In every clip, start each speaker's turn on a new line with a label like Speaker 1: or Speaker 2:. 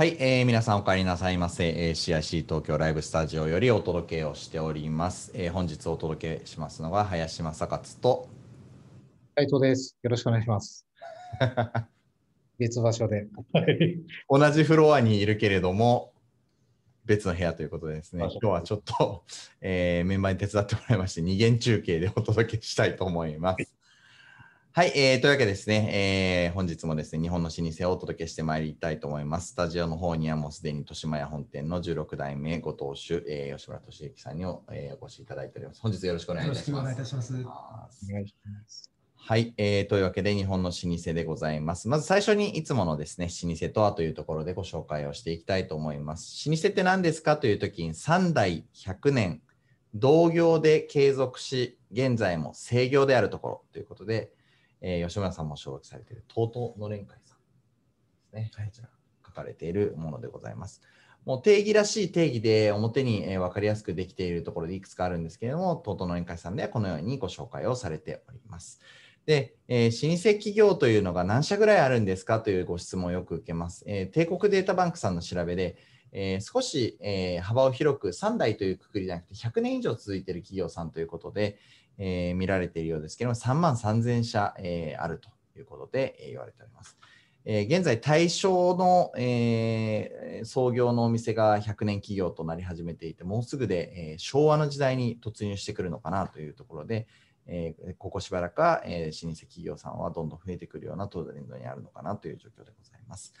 Speaker 1: はい、えー皆さんお帰りなさいませ、えー CIC 東京ライブスタジオよりお届けをしております。えー本日お届けしますのが林正勝と、
Speaker 2: 斉藤です。よろしくお願いします。別場所で。はい。
Speaker 1: 同じフロアにいるけれども、別の部屋ということでですね、今日はちょっと、えーメンバーに手伝ってもらいまして、二元中継でお届けしたいと思います。はい、えーというわけでですね、えー本日もですね、日本の老舗をお届けしてまいりたいと思います。スタジオの方にはもうすでに豊島屋本店の16代目ご当主、えー吉村俊之さんにお,、えーお越しいただいております。本日よろしくお願いいたします。
Speaker 3: よろしくお願いいたします。
Speaker 2: お願いします。
Speaker 1: はい、えーというわけで日本の老舗でございます。まず最初にいつものですね、老舗とはというところでご紹介をしていきたいと思います。老舗って何ですかというときに3代100年、同業で継続し、現在も制業であるところということで、えー吉村さんも所属されている TOTO の連会さんですね。
Speaker 3: はい
Speaker 1: こちら書かれているものでございます。もう定義らしい定義で表に、えー分かりやすくできているところでいくつかあるんですけれども、TOTO の連会さんではこのようにご紹介をされております。で、えー老舗企業というのが何社ぐらいあるんですか？というご質問をよく受けます。えー帝国データバンクさんの調べで、えー少し、えー幅を広く3代というくくりじゃなくて100年以上続いている企業さんということで、えー見られているようですけれども、3万3000社、えーあるということで、えー言われております。え現在、大正の、え創業のお店が100年企業となり始めていて、もうすぐで、え昭和の時代に突入してくるのかなというところで、えここしばらくは、え老舗企業さんはどんどん増えてくるようなトレンドにあるのかなという状況でございます。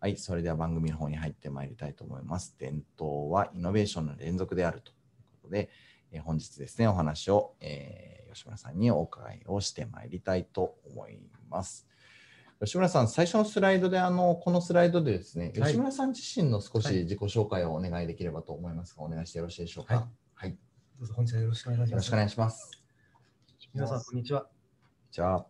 Speaker 1: はい、それでは番組の方に入ってまいりたいと思います。伝統はイノベーションの連続であるということで、えー本日ですね、お話を、えー吉村さんにお伺いをしてまいりたいと思います。吉村さん、最初のスライドで、あのこのスライドでですね、
Speaker 3: はい
Speaker 1: 吉村さん自身の少し
Speaker 3: はい
Speaker 1: 自己紹介をお願いできればと思いますが、お願いしてよろしいでしょうか？
Speaker 3: はい
Speaker 1: はい、
Speaker 3: どうぞ本日はよろしくお願いします。
Speaker 1: よろしくお願いします。
Speaker 3: 皆さん、こんにちは。
Speaker 1: じゃあ、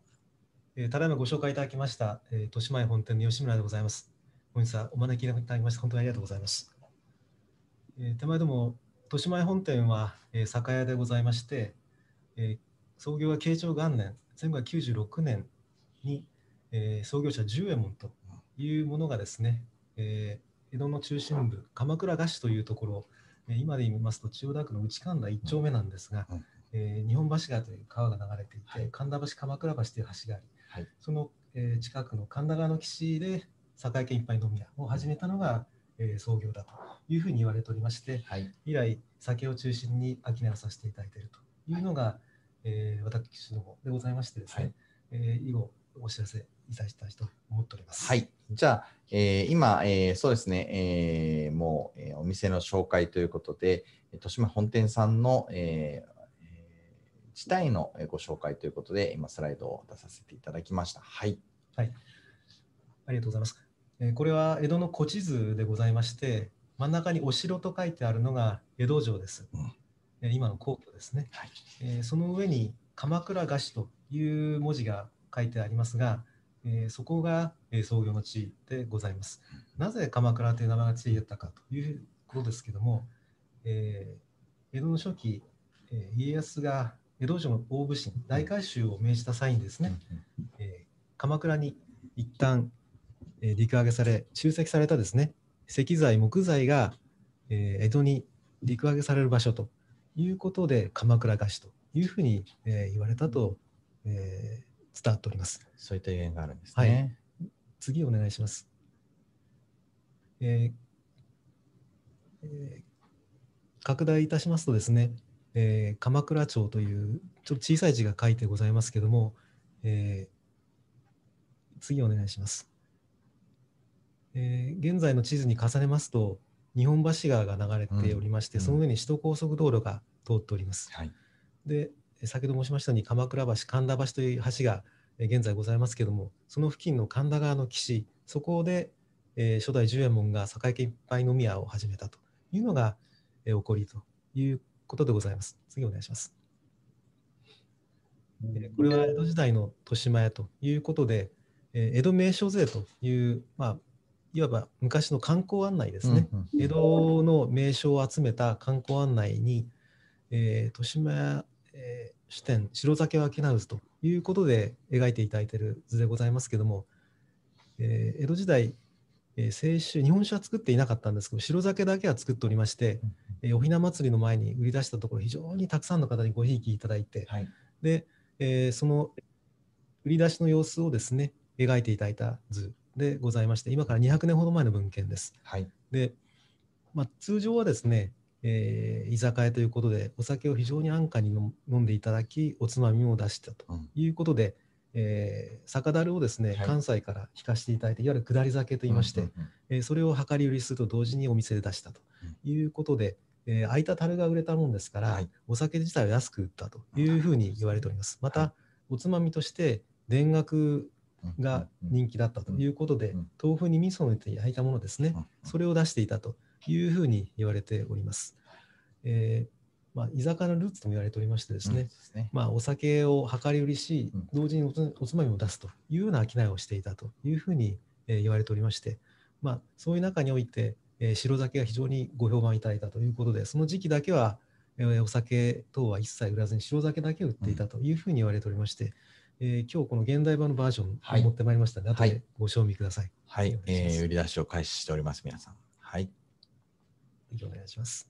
Speaker 3: えーただいまご紹介いただきました、えー、豊島屋本店の吉村でございます。本日はお招きいただきまして、本当にありがとうございます。えー手前ども、豊島屋本店は、えー酒屋でございまして、えー創業は慶長元年、1596年に、えー創業者十右衛門というものがですね、えー江戸の中心部、鎌倉菓子というところ、えー今で言いますと千代田区の内神田1丁目なんですが、
Speaker 1: うん
Speaker 3: えー日本橋川という川が流れていて、神田橋、鎌倉橋という橋があり、
Speaker 1: はい。
Speaker 3: その、えー近くの神田川の岸で栄県一杯飲み屋を始めたのが、えー創業だというふうに言われておりまして、
Speaker 1: はい、
Speaker 3: 以来酒を中心に商いをさせていただいているというのが、えー私どもでございましてですね、
Speaker 1: はい
Speaker 3: えー以後お知らせいたしたいと思っております。
Speaker 1: はい。じゃあ、えー今、えーそうですね、えーもう、えーお店の紹介ということで、えー豊島本店さんの、えーえー自体のえーご紹介ということで、今、スライドを出させていただきました。はい。
Speaker 3: ありがとうございます。えーこれは江戸の古地図でございまして、真ん中にお城と書いてあるのが江戸城です。
Speaker 1: うん
Speaker 3: えー今の皇居ですね。
Speaker 1: はい
Speaker 3: えーその上に鎌倉菓子という文字が書いてありますが、えーそこが、えー創業の地でございます。なぜ鎌倉という名前がついたかということですけども、えー江戸の初期、えー家康が江戸城の大武神大改修を命じた際にですね、えー鎌倉に一旦、えー陸揚げされ集積されたですね石材木材が、えー江戸に陸揚げされる場所ということで鎌倉菓子というふうに、えー言われたと、えー伝わっております。
Speaker 1: そういった意見があるんですね。
Speaker 3: 次お願いします。えーえー拡大いたしますとですね、えー鎌倉町というちょっと小さい字が書いてございますけども、えー次お願いします、えー現在の地図に重ねますと日本橋川が流れておりまして、
Speaker 1: うん
Speaker 3: その上に首都高速道路が通っております。
Speaker 1: はい。
Speaker 3: で、え先ほど申しましたように鎌倉橋、神田橋という橋がえ現在ございますけれども、その付近の神田川の岸、そこで、えー初代十右衛門が栄家一杯飲み屋を始めたというのが、えー起こりということでございます。次お願いします。えーこれは江戸時代の豊島屋ということで、えー江戸名所税という、まあ、いわば昔の観光案内ですね。
Speaker 1: うんうん
Speaker 3: 江戸の名所を集めた観光案内に、えー豊島屋、えー支店白酒を商う図ということで描いていただいている図でございますけども、えー江戸時代えー、清酒、日本酒は作っていなかったんですけど、白酒だけは作っておりまして、えーおひな祭りの前に売り出したところ、非常にたくさんの方にごひいきいただいて、
Speaker 1: はい。
Speaker 3: で、えーその売り出しの様子をですね、描いていただいた図でございまして、今から200年ほど前の文献です。
Speaker 1: はい。
Speaker 3: で、まあ、通常はですね、えー居酒屋ということで、お酒を非常に安価に飲飲んでいただき、おつまみも出したと
Speaker 1: うん
Speaker 3: いうことで、えー酒樽をですね、
Speaker 1: はい
Speaker 3: 関西から引かせていただいて、いわゆる下り酒といいまして、
Speaker 1: うんうん
Speaker 3: えーそれを量り売りすると同時にお店で出したということで、えー空いた樽が売れたもんですから、
Speaker 1: はい
Speaker 3: お酒自体を安く売ったというふうに言われております。また、
Speaker 1: は
Speaker 3: おつまみとして田楽
Speaker 1: うん
Speaker 3: が人気だったということで、
Speaker 1: うん。
Speaker 3: 豆腐に味噌を入れて焼いたものですね、
Speaker 1: うん。
Speaker 3: それを出していたというふうに言われております。えーまあ、居酒屋のルーツとも言われておりましてですね、
Speaker 1: うん。
Speaker 3: まあ、お酒を量り売りし
Speaker 1: うん、
Speaker 3: 同時におつおつまみを出すというような商いをしていたというふうに、えー言われておりまして、まあ、そういう中において、えー白酒が非常にご評判いただいたということで、その時期だけは、えーお酒等は一切売らずに白酒だけを売っていたというふうに言われておりまして、えー今日この現代版のバージョン
Speaker 1: はい
Speaker 3: を持ってまいりましたので、後
Speaker 1: はい
Speaker 3: でご賞味ください。
Speaker 1: はい
Speaker 3: お。願いします
Speaker 1: えー売り出しを開始しております、皆さん。はい。
Speaker 3: お願いします。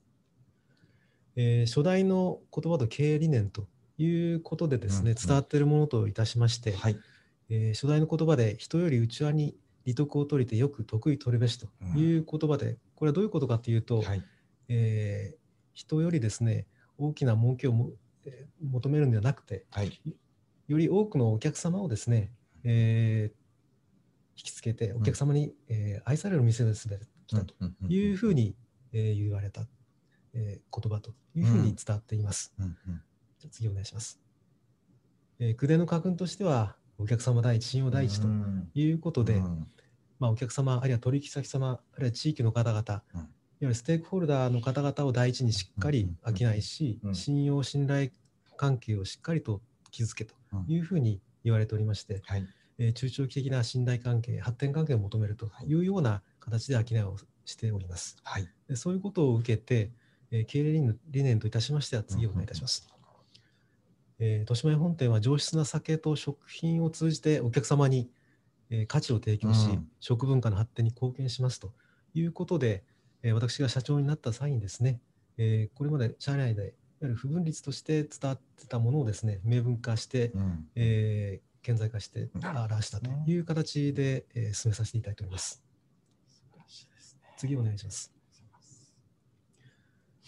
Speaker 3: えー初代の言葉と経営理念ということでですね、
Speaker 1: うんうん
Speaker 3: 伝わっているものといたしまして、
Speaker 1: はい。
Speaker 3: えー初代の言葉で人より内輪に利得を取りてよく得意取るべしという言葉で、これはどういうことかというと、
Speaker 1: はい。
Speaker 3: えー人よりですね大きな儲けをも、えー求めるんではなくて
Speaker 1: はい。
Speaker 3: より多くのお客様をですね、えー引きつけてお客様に、えー愛される店ですべてきたというふうに、えー言われた、えー言葉というふうに伝わっています。
Speaker 1: うんうん。
Speaker 3: じゃあ次お願いします。えー、口伝の家訓としてはお客様第一、信用第一と
Speaker 1: うん。
Speaker 3: いうことで、
Speaker 1: うん。
Speaker 3: まあ、お客様、あるいは取引先様、あるいは地域の方々、
Speaker 1: うん。
Speaker 3: いわゆるステークホルダーの方々を第一にしっかり商いし、
Speaker 1: うん
Speaker 3: 信用、信頼関係をしっかりと築けと
Speaker 1: うん
Speaker 3: いうふうに言われておりまして、
Speaker 1: はい。
Speaker 3: えー中長期的な信頼関係、発展関係を求めるというような形で商いをしております。
Speaker 1: はい。
Speaker 3: でそういうことを受けて、えー経営理念理念といたしましては次をお願いいたします。えー豊島屋本店は上質な酒と食品を通じてお客様に、えー価値を提供し、
Speaker 1: うん
Speaker 3: 食文化の発展に貢献しますということで、えー私が社長になった際にですね、えーこれまで社内でいわゆる不分率として伝わってたものをですね、明文化して、
Speaker 1: うん
Speaker 3: えー顕在化して
Speaker 1: うん
Speaker 3: 表したという形で、えー進めさせていただいております。次お願いします。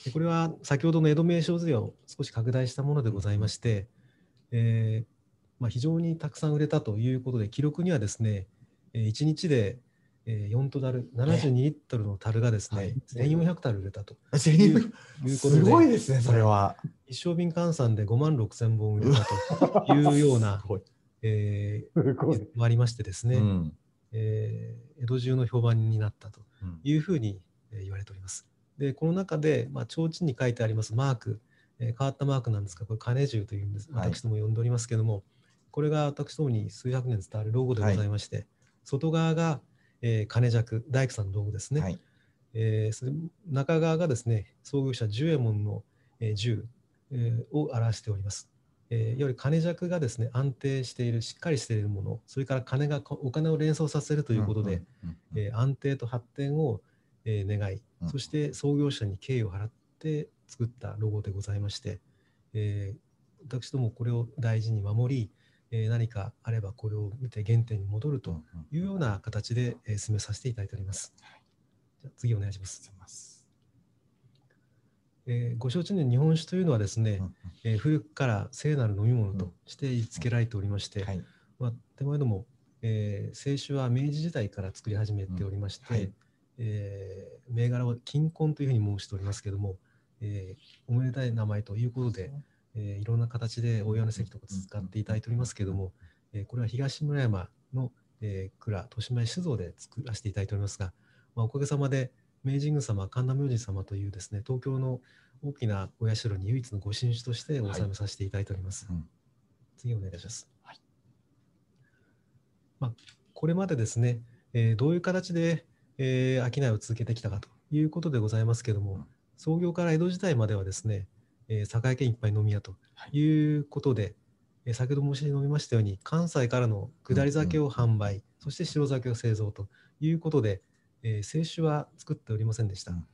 Speaker 3: でこれは先ほどの江戸名称図を少し拡大したものでございまして、えーまあ、非常にたくさん売れたということで、記録にはですね、えー1日で、えー4トダル、72リットルの樽がですね、
Speaker 1: はい
Speaker 3: 1400樽売れたということ
Speaker 1: す
Speaker 3: で、
Speaker 1: ごいですね、それは。
Speaker 3: 一升瓶換算で5万6千本売れたというような。え。ーもありましてですね、
Speaker 1: うん
Speaker 3: えー江戸中の評判になったと
Speaker 1: うん
Speaker 3: いうふうにえー言われております。で、この中で、まあ、提灯に書いてありますマーク、えー変わったマークなんですが、これ、金十というんです。
Speaker 1: はい
Speaker 3: 私ども呼んでおりますけども、これが私どもに数百年伝わるロゴでございまして、外側が、えー金尺、大工さんのロゴですね。
Speaker 1: はい。
Speaker 3: えーそれ中側がですね、創業者十右衛門の、えー十、えーを表しております。えーいわゆる金尺がですね、安定している、しっかりしているもの、それから金がお金を連想させるということで、安定と発展を、えー願い、
Speaker 1: うん
Speaker 3: そして創業者に敬意を払って作ったロゴでございまして、えー私どもこれを大事に守り、えー何かあればこれを見て原点に戻るというような形で、えー進めさせていただいております。じゃあ次お願いします。えーご承知のように日本酒というのはですね、えー古くから聖なる飲み物として位置づけられておりまして、
Speaker 1: はい。
Speaker 3: まあ、手前でも、えー清酒は明治時代から作り始めておりまして、えー銘柄は金婚というふうに申しておりますけども、えーおめでたい名前ということで、えーいろんな形でお祝いの席とか使っていただいておりますけども、えーこれは東村山の、えー蔵、豊島屋酒造で作らせていただいておりますが、まあ、おかげさまで明治宮様、神田明神様というですね、東京の大きなお社に唯一のご神酒としてお納めさせていただいております。
Speaker 1: うん
Speaker 3: 次お願いします。
Speaker 1: はい
Speaker 3: まあ、これまでですね、えーどういう形で、えー商いを続けてきたかということでございますけれども、
Speaker 1: うん
Speaker 3: 創業から江戸時代まではですね、えー酒屋県一杯飲み屋とい。うことで、えー先ほど申し上げましたように、関西からの下り酒を販売、そして白酒を製造ということで、えー清酒は作っておりませんでした。
Speaker 1: うん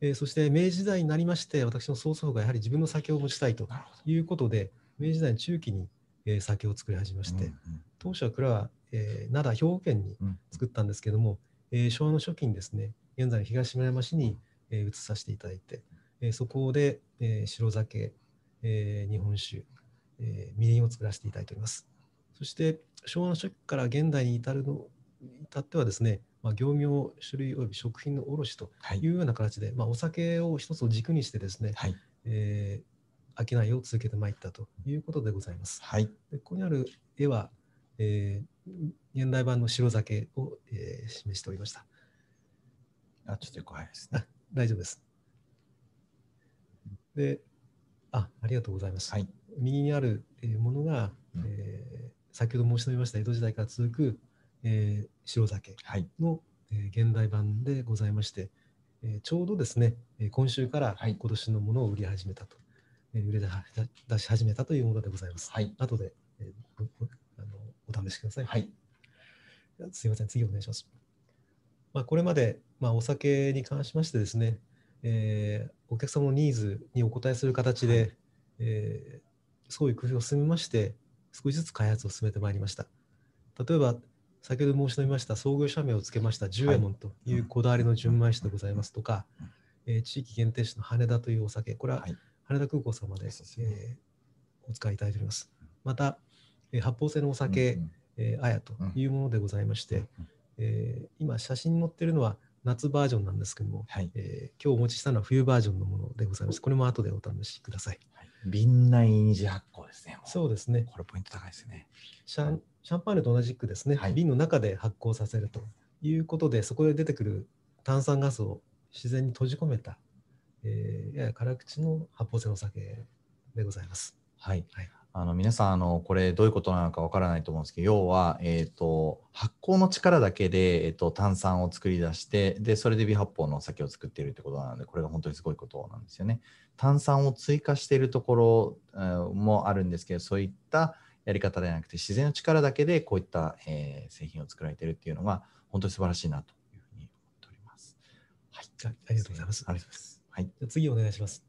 Speaker 3: えーそして明治時代になりまして、私の曽祖父がやはり自分の酒を持ちたいということで、明治時代の中期に、えー酒を作り始めまして、
Speaker 1: どうん
Speaker 3: 当初は蔵は、えー灘、兵庫県に
Speaker 1: うんうん。
Speaker 3: 作ったんですけども、えー昭和の初期にですね、現在の東村山市に、えー移させていただいて、えーそこで、えー白酒、えー日本酒、えーみりんを作らせていただいております。そして昭和の初期から現代に至るの至ってはですね、まあ、業業種類および食品の卸と
Speaker 1: はい
Speaker 3: いうような形で、まあ、お酒を一つを軸にしてですね、
Speaker 1: はい
Speaker 3: えー商いを続けてまいったということでございます。
Speaker 1: はい
Speaker 3: でここにある絵は、えー現代版の白酒を、えー示しておりました。
Speaker 1: あちょっと横早いですね
Speaker 3: 大丈夫です。で、あありがとうございます。
Speaker 1: はい
Speaker 3: 右にあるえーものが、
Speaker 1: うん
Speaker 3: えー先ほど申し上げました江戸時代から続く、えー白酒
Speaker 1: はい
Speaker 3: の、えー現代版でございまして、えーちょうどですね、えー今週から
Speaker 1: はい
Speaker 3: 今年のものを売り始めたと、えー売り出出し始めたというものでございます。
Speaker 1: はい
Speaker 3: 後で、えーあのお試しください。
Speaker 1: はい
Speaker 3: すいません、次お願いします。まあ、これまで、まあ、お酒に関しましてですね、えーお客様のニーズにお応えする形で、
Speaker 1: はい。
Speaker 3: えー創意工夫を進めまして、少しずつ開発を進めてまいりました。例えば、先ほど申し上げました創業者名を付けました十右衛門とい。うこだわりの純米酒でございますとか、えー地域限定酒の羽田というお酒、これは
Speaker 1: はい。
Speaker 3: 羽田空港様で、
Speaker 1: そうですね。
Speaker 3: えーお使いいただいております。また、えー発泡性のお酒、
Speaker 1: うん
Speaker 3: えーあやというものでございまして、
Speaker 1: うん。
Speaker 3: えー今写真に載っているのは夏バージョンなんですけども、
Speaker 1: はい
Speaker 3: えー今日お持ちしたのは冬バージョンのものでございます。これも後でお試しください。
Speaker 1: 瓶内二次発酵ですね
Speaker 3: そうですね。
Speaker 1: これポイント高いですね
Speaker 3: シャンシャンパーニュと同じくですね、
Speaker 1: はい
Speaker 3: 瓶の中で発酵させるということで、そこで出てくる炭酸ガスを自然に閉じ込めた、えーやや辛口の発泡性のお酒でございます。
Speaker 1: はい
Speaker 3: はい
Speaker 1: あの皆さんあのこれどういうことなのかわからないと思うんですけど要は、えー、と発酵の力だけで、えー、と炭酸を作り出してでそれで微発泡のお酒を作っているってことなのでこれが本当にすごいことなんですよね。炭酸を追加しているところ、えーもあるんですけどそういったやり方ではなくて自然の力だけでこういった、えー製品を作られているっていうのが本当に素晴らしいなというふうに思っております。はい、
Speaker 3: あありがとうございます
Speaker 1: ありがとうございます。
Speaker 3: 次お願いします。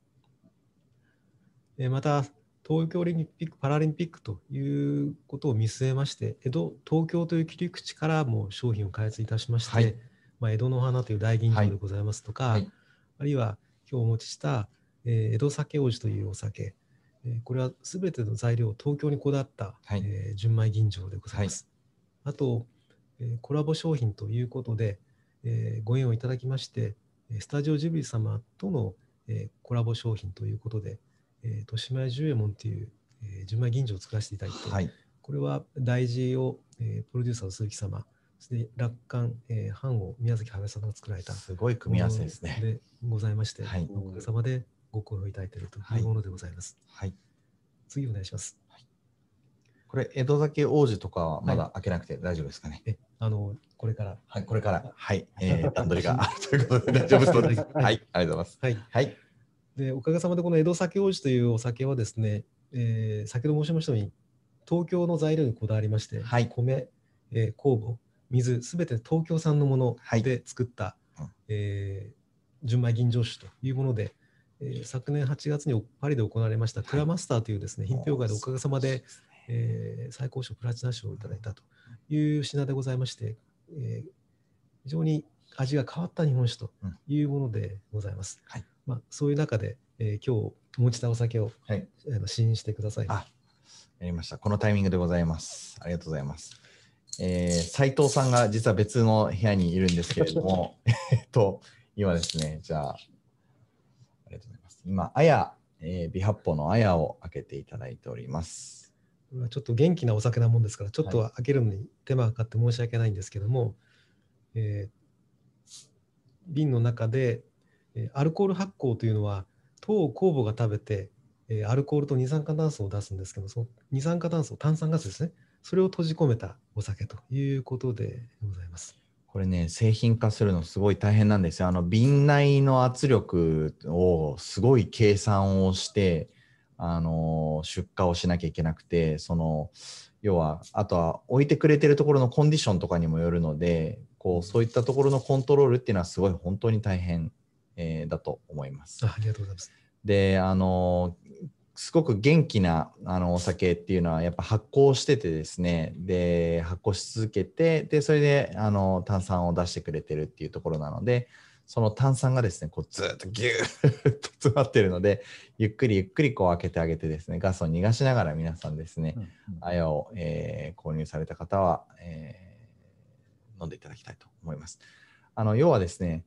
Speaker 3: えーまた、東京オリンピック・パラリンピックということを見据えまして、江戸、東京という切り口からも商品を開発いたしまして、
Speaker 1: はい。
Speaker 3: まあ、江戸の花という大吟醸でございますとか、
Speaker 1: はい。
Speaker 3: あるいは今日お持ちした、えー江戸酒王子というお酒、えーこれはすべての材料を東京にこだわった、
Speaker 1: はい。
Speaker 3: えー純米吟醸でございます。あと、えーコラボ商品ということで、えーご縁をいただきまして、えースタジオジブリ様との、えーコラボ商品ということで、えー、豊島屋十右衛門という、えー純米吟醸を作らせていただいて、
Speaker 1: はい、
Speaker 3: これは大事を、えープロデューサーの鈴木様、そして楽観、えー、藩を宮崎駿さんが作られた
Speaker 1: すごい組み合わせですね。
Speaker 3: でございまして、
Speaker 1: はい
Speaker 3: おかげさまでご好評いただいているというものでございます。
Speaker 1: はい
Speaker 3: 次お願いします。
Speaker 1: これ、江戸酒王子とかはまだ開けなくて大丈夫ですかね？
Speaker 3: え、あの、これから。
Speaker 1: はい、これから、はい、えー、段取りが あるということで大丈夫です。
Speaker 3: はい
Speaker 1: はい、ありがとうございます。
Speaker 3: はい。
Speaker 1: はい、
Speaker 3: で、おかげさまでこの江戸酒王子というお酒はですね、えー先ほど申しましたように、東京の材料にこだわりまして、
Speaker 1: はい。
Speaker 3: 米、えー酵母、水、すべて東京産のもの
Speaker 1: はい。
Speaker 3: で作った、
Speaker 1: うん。
Speaker 3: えー純米吟醸酒というもので、えー昨年8月にパリで行われました Kura Master というですね、品評会でおかげさまで、えー最高賞プラチナ賞をいただいたという品でございまして、えー非常に味が変わった日本酒というものでございます。
Speaker 1: はい
Speaker 3: まあ、そういう中で、えー今日お持ちしたお酒を、
Speaker 1: はい
Speaker 3: あの試飲してください。
Speaker 1: あやりました。このタイミングでございます。ありがとうございます。えー、斉藤さんが実は別の部屋にいるんですけれども、えっと、今ですね、じゃあ、ありがとうございます。今、あや、えー、美発泡のあやを開けていただいております。
Speaker 3: ちょっと元気なお酒なもんですから、ちょっとは開けるのに手間がかかって申し訳ないんですけども、えー瓶の中で、えーアルコール発酵というのは、糖を酵母が食べて、アルコールと二酸化炭素を出すんですけど、その二酸化炭素、炭酸ガスですね、それを閉じ込めたお酒ということでございます。
Speaker 1: これね、製品化するのすごい大変なんですよ。あの瓶内の圧力をすごい計算をして、あの出荷をしなきゃいけなくて、その要は、あとは置いてくれてるところのコンディションとかにもよるので、こうそういったところのコントロールっていうのはすごい本当に大変、えーだと思います。
Speaker 3: あありがとうございます。
Speaker 1: であのすごく元気なあのお酒っていうのはやっぱ発酵しててですねで発酵し続けてでそれであの炭酸を出してくれてるっていうところなのでその炭酸がですねこうずっとギューッと詰まってるのでゆっくりゆっくりこう開けてあげてですねガスを逃がしながら皆さんですね、あやを、えー購入された方は、えー飲んでいただきたいと思います。あの要はですね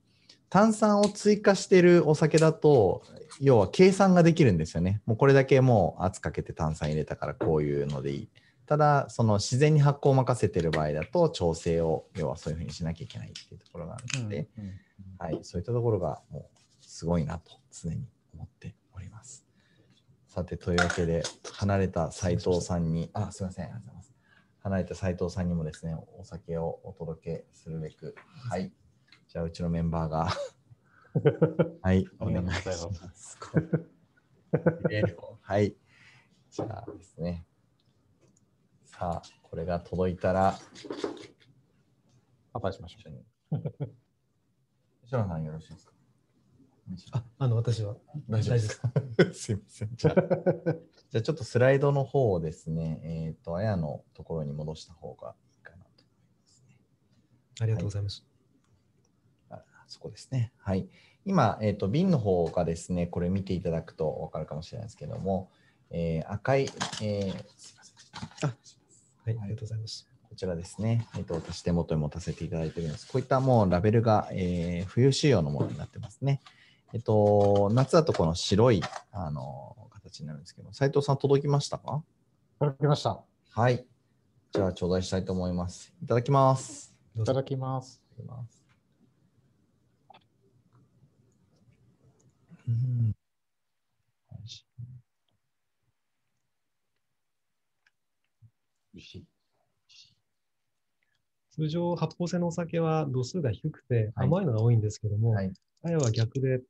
Speaker 1: 炭酸を追加しているお酒だと要は計算ができるんですよね。もうこれだけもう圧かけて炭酸入れたからこういうのでいい。ただその自然に発酵を任せてる場合だと調整を要はそういうふうにしなきゃいけないっていうところがあるので、はい、そういったところがもうすごいなと常に思っております。さて、というわけで、離れた斉藤さんに、あ、すみません。離れた斉藤さんにもですね、お酒をお届けするべく、はい。じゃあ、うちのメンバーが、はい、お願いします。えーはい。じゃあですね。さあ、これが届いたら、
Speaker 2: 乾杯しましょ
Speaker 1: 一緒に。吉野さんよろしいですか？
Speaker 3: ああの私は
Speaker 1: 大丈夫ですか？すいません。じゃあ、じゃあちょっとスライドの方をですね、えっ、と、あやのところに戻した方がいいかなと思いますね。
Speaker 3: ありがとうございます。
Speaker 1: あそこですね。はい。今、えっ、と、瓶の方がですね、これ見ていただくと分かるかもしれないですけども、えー赤い、えーすいません。
Speaker 3: あはい、ありがとうございます。
Speaker 1: こちらですね、えっ、と、私手元に持たせていただいているんです。こういったもうラベルが、えー冬仕様のものになってますね。えっ、と、夏だとこの白い、あの、形になるんですけど、斉藤さん届きましたか？
Speaker 2: う。いただきました。
Speaker 1: はい。じゃあ、頂戴したいと思います。いただきます。
Speaker 2: いうただきます。
Speaker 1: いただきます。うん。
Speaker 3: 通常発泡性のお酒は度数が低くて甘いのが多いん。ですけども、
Speaker 1: はい。
Speaker 3: あやは逆で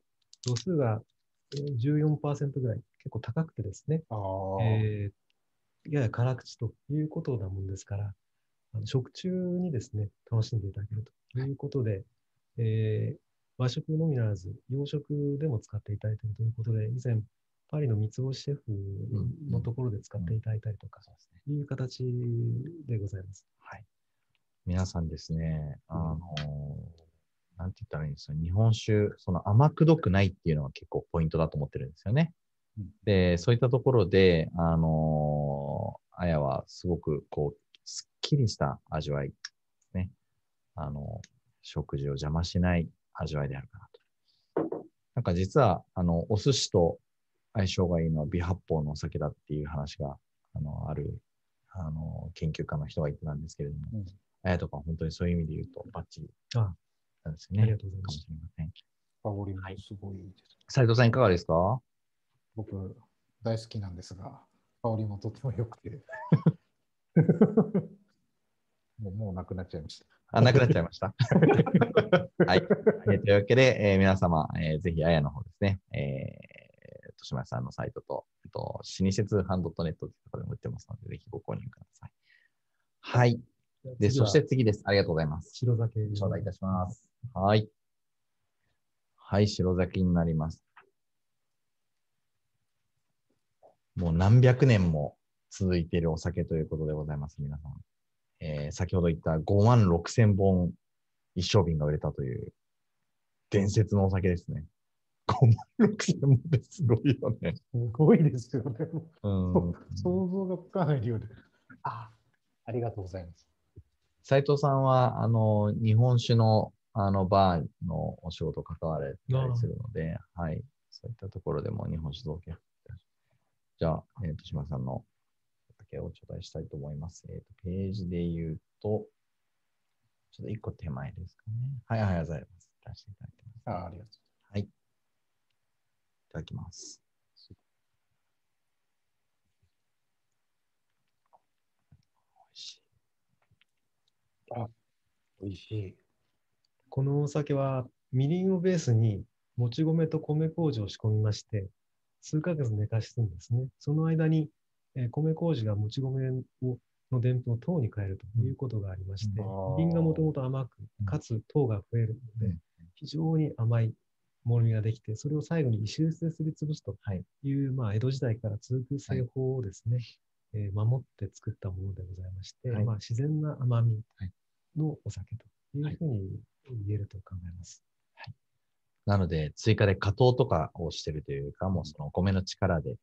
Speaker 3: 度数が14%ぐらい結構高くてですね、えーやや辛口ということなもん。ですから、あの食中にですね、楽しん。でいただけるということで、えー和食のみならず、洋食でも使っていただいているということで、以前、パリの三つ星シェフのところで使っていただいたりとか、いう形でございます。
Speaker 1: はい。皆さんですね、あのなんて言ったらいいんですか、日本酒、その甘くどくないっていうのが結構ポイントだと思ってるんですよね。
Speaker 2: うん
Speaker 1: で、そういったところで、あのあやはすごくこう、すっきりした味わいね。あの、食事を邪魔しない味わいであるかなと。なんか実は、あの、お寿司と相性がいいのは微発泡のお酒だっていう話が、あの、ある、あの、研究家の人が言ってたんですけれども、
Speaker 2: うん
Speaker 1: あやとか本当にそういう意味で言うとバッチリ
Speaker 3: あ
Speaker 1: なんですよね。
Speaker 3: ありがとうございます
Speaker 1: かもしれません。
Speaker 2: 香りもすごいです。
Speaker 1: 斉藤さんいかがですか？
Speaker 2: 僕、大好きなんですが、香りもとても良くて。もうもうなくなっちゃいました。
Speaker 1: あ、なくなっちゃいました。はい。えーというわけで、えー皆様、えーぜひ、あやの方ですね、えー、豊島さんのサイトと、あと、老舗通販 .net というところでも売ってますので、ぜひご購入ください。はい。で、そして次です。ありがとうございます。
Speaker 3: 白酒。
Speaker 1: 頂戴いたします。はい。はい、白酒になります。もう何百年も続いているお酒ということでございます、皆さん。えー先ほど言った5万6千本一升瓶が売れたという伝説のお酒ですね。5万6千本ってすごいよね。
Speaker 2: すごいですよね。
Speaker 1: うん。
Speaker 2: 想像がつかない量で。あ、ありがとうございます。
Speaker 1: 斉藤さんは、あの、日本酒の、あの、バーのお仕事関われたりするので、はい。そういったところでも日本酒造形。じゃあ、えっ、と、島さんのお酒を頂戴したいと思います。えっ、と、ページで言うと、ちょっと一個手前ですかね。はい、はい、ありがとうございます。出していただいてます。
Speaker 2: あありがと
Speaker 1: はい。いただきます。美味しい。
Speaker 2: う。美味しい。
Speaker 3: このお酒は、みりんをベースに、もち米と米麹を仕込みまして、数ヶ月寝かすんですね。その間に、えー米麹がもち米をのでんぷんを糖に変えるということがありまして、
Speaker 2: うん。
Speaker 3: みりんがもともと甘く、かつ糖が増えるので、非常に甘いもみができて、それを最後に石臼ですりつぶすという、まあ、江戸時代から続く製法をですね、えー守って作ったものでございまして、
Speaker 1: はい。
Speaker 3: まあ、自然な甘み
Speaker 1: はい
Speaker 3: のお酒というふうに言えると考えます。
Speaker 1: なので、追加で加糖とかをしてるというか、もうそのお米の力で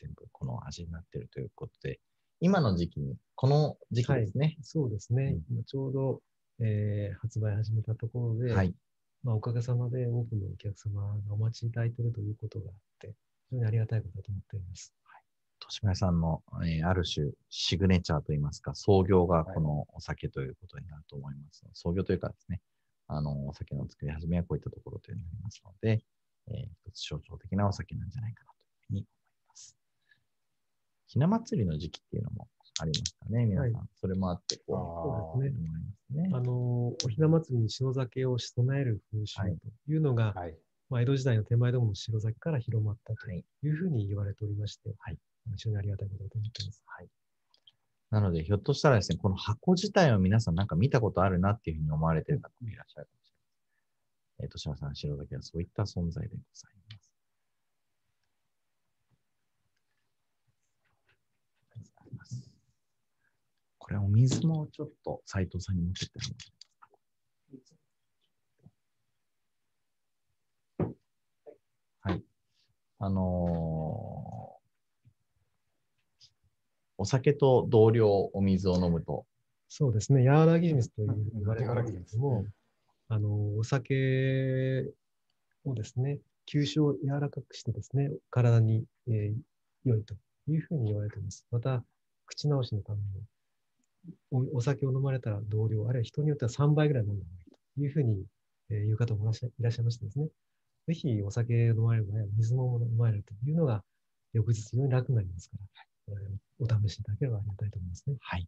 Speaker 1: 全部この味になってるということで、今の時期に、この時期ですね。
Speaker 3: そうですね、
Speaker 1: うん
Speaker 3: 今ちょうど、えー発売始めたところで、
Speaker 1: はい。
Speaker 3: まあ、おかげさまで多くのお客様がお待ちいただいているということがあって、非常にありがたいことだと思っています。
Speaker 1: 豊島屋さんの、えーある種シグネチャーといいますか、創業がこのお酒ということになると思います。創業というかですね、あの、お酒の作り始めはこういったところというのになりますので、えー一つ象徴的なお酒なんじゃないかなというふうに。ひな祭りの時期っていうのもありますかね、皆さん。
Speaker 3: は
Speaker 1: それもあって、こう、
Speaker 3: そうです
Speaker 1: 思いますね。
Speaker 3: あのおひな祭りに白酒を備える風習
Speaker 1: はい
Speaker 3: というのが、
Speaker 2: はい。
Speaker 3: まあ、江戸時代の手前どもの白酒から広まったと
Speaker 1: はい
Speaker 3: いうふうに言われておりまして、
Speaker 1: はい
Speaker 3: 非常にありがたいことだと思っています。
Speaker 1: はい。なので、ひょっとしたらですね、この箱自体を皆さんなんか見たことあるなっていうふうに思われている方もいらっしゃるかもしれません。えっ、と、島さん、白酒はそういった存在でございます。ありがとうございます。これ、お水もちょっと斉藤さんに持ってってもはい。あのーお酒と同量お水を飲むと、
Speaker 3: そうですね、和らぎ水という
Speaker 2: うん
Speaker 3: 言われてますけれども、あのお酒をですね、吸収を柔らかくしてですね、体に、えー良いというふうに言われています。また、口直しのためにお、お酒を飲まれたら同量、あるいは人によっては3倍ぐらい飲んだ方がいいというふうに、えー言う方もいらっしゃいましてですね、ぜひお酒を飲まれる場合は水も飲まれるというのが、翌日非常に楽になりますから、えーお試しいただければありがたいと思いますね。
Speaker 1: はい。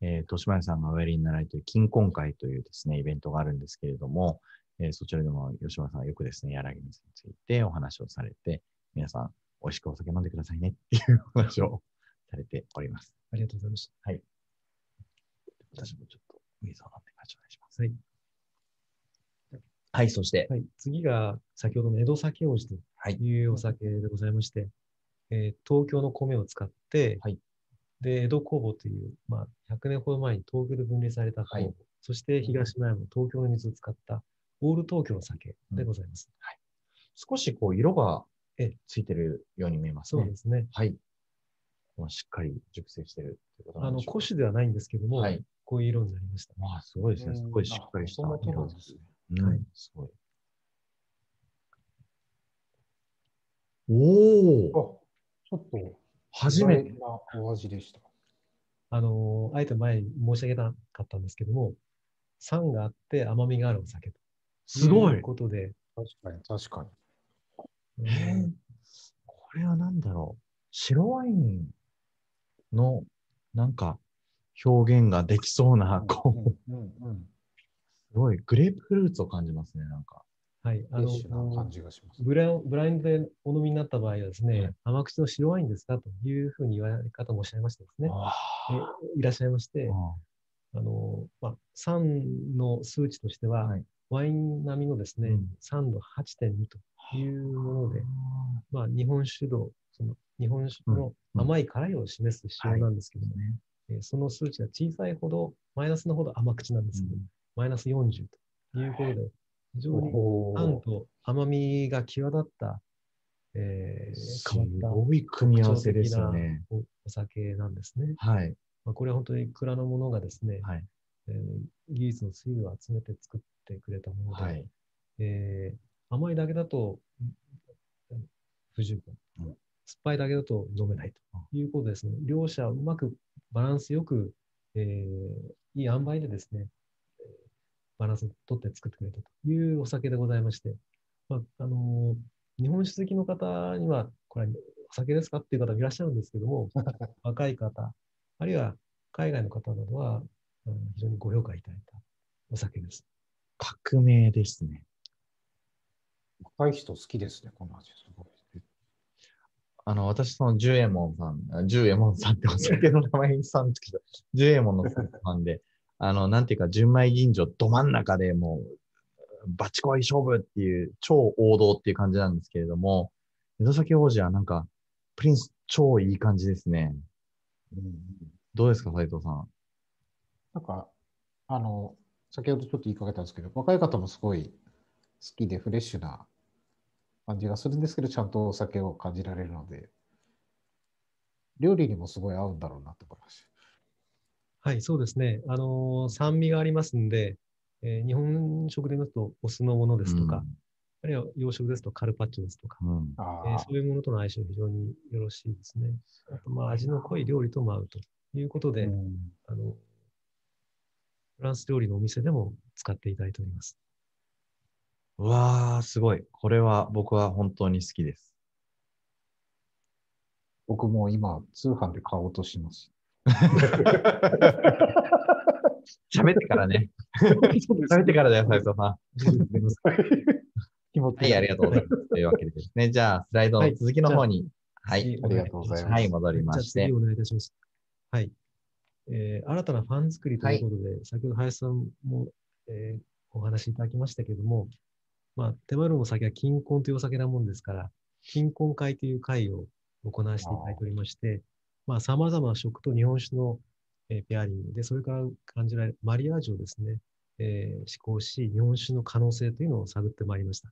Speaker 1: えー、豊島屋さんがおやりになられている金婚会というですね、イベントがあるんですけれども、えーそちらでも吉村さんはよくですね、柳水についてお話をされて、皆さん、美味しくお酒飲んでくださいねっていうお話をされております。
Speaker 3: ありがとうございました。
Speaker 1: 私もちょっと水を飲んでからお願いします。
Speaker 3: はい。
Speaker 1: はい、そして、
Speaker 3: はい、次が先ほどの江戸酒王子と
Speaker 1: はい。
Speaker 3: いうお酒でございまして、えー東京の米を使って、
Speaker 1: はい
Speaker 3: で江戸工房という、まあ、100年ほど前に東京で分離された工房、
Speaker 1: はい
Speaker 3: そして東前も東京の水を使ったオール東京の酒でございます。
Speaker 1: 少しこう、色が
Speaker 3: え
Speaker 1: ついてるように見えますね
Speaker 3: そうで。すね。
Speaker 1: はい。もうしっかり熟成してるってことな
Speaker 3: あの
Speaker 1: んでしょう
Speaker 3: 古酒ではないんですけども、
Speaker 1: はい
Speaker 3: こういう色になりました。
Speaker 1: わあ、すごいですね。すごいしっかりした色
Speaker 2: ですね。
Speaker 1: うん、
Speaker 3: はい
Speaker 1: すごい。おお
Speaker 2: あ、ちょっと、
Speaker 1: 初めて。
Speaker 2: お味でした。
Speaker 3: あのーあえて前に申し上げなかったんですけども、酸があって甘みがあるお酒と
Speaker 1: すごい
Speaker 3: いう。ことで、
Speaker 2: 確かに、確かに。
Speaker 1: えーこれは何だろう。白ワインのなんか表現ができそうな、こう、
Speaker 2: うんうん。う。ん。
Speaker 1: すごい。グレープフルーツを感じますね、なんか。
Speaker 3: はい、あの。ブラブラインドでお飲みになった場合はですね、
Speaker 1: はい。
Speaker 3: 甘口の白ワインですか？というふうに言われ方もおっしゃいましてですね、いらっしゃいまして、
Speaker 1: あ
Speaker 3: あのまあ、酸の数値としては、
Speaker 1: はい。
Speaker 3: ワイン並みのですね、
Speaker 1: うん。
Speaker 3: 酸度8.2というもので、まあ、日本酒度、その日本酒の甘い辛いを示す仕様なんですけども、
Speaker 1: ね。
Speaker 3: えーその数値が小さいほど、マイナスのほど甘口なんですけど、マイナス40ということで、非常に
Speaker 2: お
Speaker 3: 酸と甘みが際立った、えー
Speaker 1: す
Speaker 3: 変わった
Speaker 1: ごい組み合わせですよね。
Speaker 3: おお酒なんですね。
Speaker 1: はい。
Speaker 3: まあ、これは本当に蔵のものがですね、
Speaker 1: はい。
Speaker 3: えー技術の水を集めて作ってくれたもので、
Speaker 1: はい。
Speaker 3: えー甘いだけだとうん不十分、
Speaker 1: うん
Speaker 3: 酸っぱいだけだと飲めないということですね。両者うまくバランスよく、えーいい塩梅でですね、えーバランスを取って作ってくれたというお酒でございまして、まああのー日本酒好きの方には、これはお酒ですかっていう方もいらっしゃるんですけども、若い方、あるいは海外の方などは、うん非常にご評価いただいたお酒です。
Speaker 1: 革命ですね。
Speaker 2: 若い人好きですね、この味。すごい。
Speaker 1: あの、私、その、十右衛門さん、十右衛門さんってお酒の名前にさんですけど、十右衛門のファンで、あの、なんていうか、純米吟醸ど真ん中でもう、バチコイ勝負っていう、超王道っていう感じなんですけれども、江戸酒王子はなんか、プリンス超いい感じですね。
Speaker 2: うん
Speaker 1: どうですか、斉藤さん。
Speaker 2: なんか、あの、先ほどちょっと言いかけたんですけど、若い方もすごい好きでフレッシュな感じがするんですけど、ちゃんとお酒を感じられるので、料理にもすごい合うんだろうなと思いまし
Speaker 3: はい、そうですね。あのー酸味がありますんで、えー日本食で言いますと、お酢のものですとか、あるいは洋食ですとカルパッチョですとか、
Speaker 1: うん。
Speaker 3: えー
Speaker 2: あ
Speaker 3: そういうものとの相性非常によろしいですね。あとまあ、味の濃い料理とも合うということで、
Speaker 2: うん
Speaker 3: あの、フランス料理のお店でも使っていただいております。
Speaker 1: うわー、すごい。これは僕は本当に好きです。
Speaker 2: 僕も今、通販で買おうとします。
Speaker 1: 喋ってからね。喋ってからだよ、斉藤さ
Speaker 2: 気持
Speaker 1: ん。はい、ありがとうございます。というわけでですね、じゃあ、スライドの続きの方に、はい、
Speaker 3: 次
Speaker 2: ありがとうございます
Speaker 1: はい、戻りまして
Speaker 3: じゃあ次。お願いいたします。はい。えー新たなファン作りということで、先ほど林さんも、えーお話しいただきましたけれども、まあ、手間のお酒は金婚というお酒なもんですから、金婚会という会を行わせていただいておりまして、まあ、様々な食と日本酒の、えーペアリングで、それから感じられるマリアージュをですね、えー試行し、日本酒の可能性というのを探ってまいりました。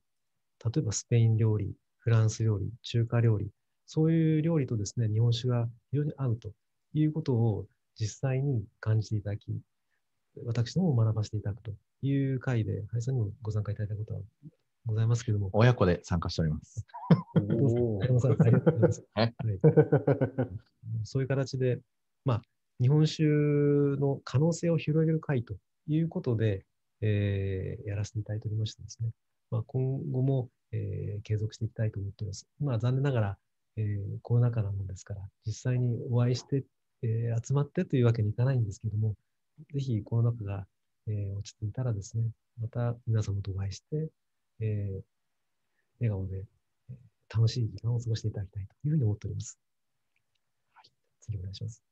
Speaker 3: 例えば、スペイン料理、フランス料理、中華料理、そういう料理とですね、日本酒が非常に合うということを実際に感じていただき、私どもも学ばせていただくという会で、林さんにもご参加いただいたことはございますけれども、
Speaker 1: 親子で参加しております。
Speaker 2: おー
Speaker 3: 林さんありがとうございます。
Speaker 1: はい
Speaker 3: はいそういう形で、まあ、日本酒の可能性を広げる会ということで、えーやらせていただいておりましてですね、まあ、今後も、えー継続していきたいと思っております。まあ、残念ながら、えーコロナ禍なもんですから、実際にお会いして、えー集まってというわけにいかないんですけども、ぜひコロナ禍が、えー落ち着いたらですね、また皆様とお会いして、えー笑顔で、楽しい時間を過ごしていただきたいというふうに思っております。はい、次お願いします。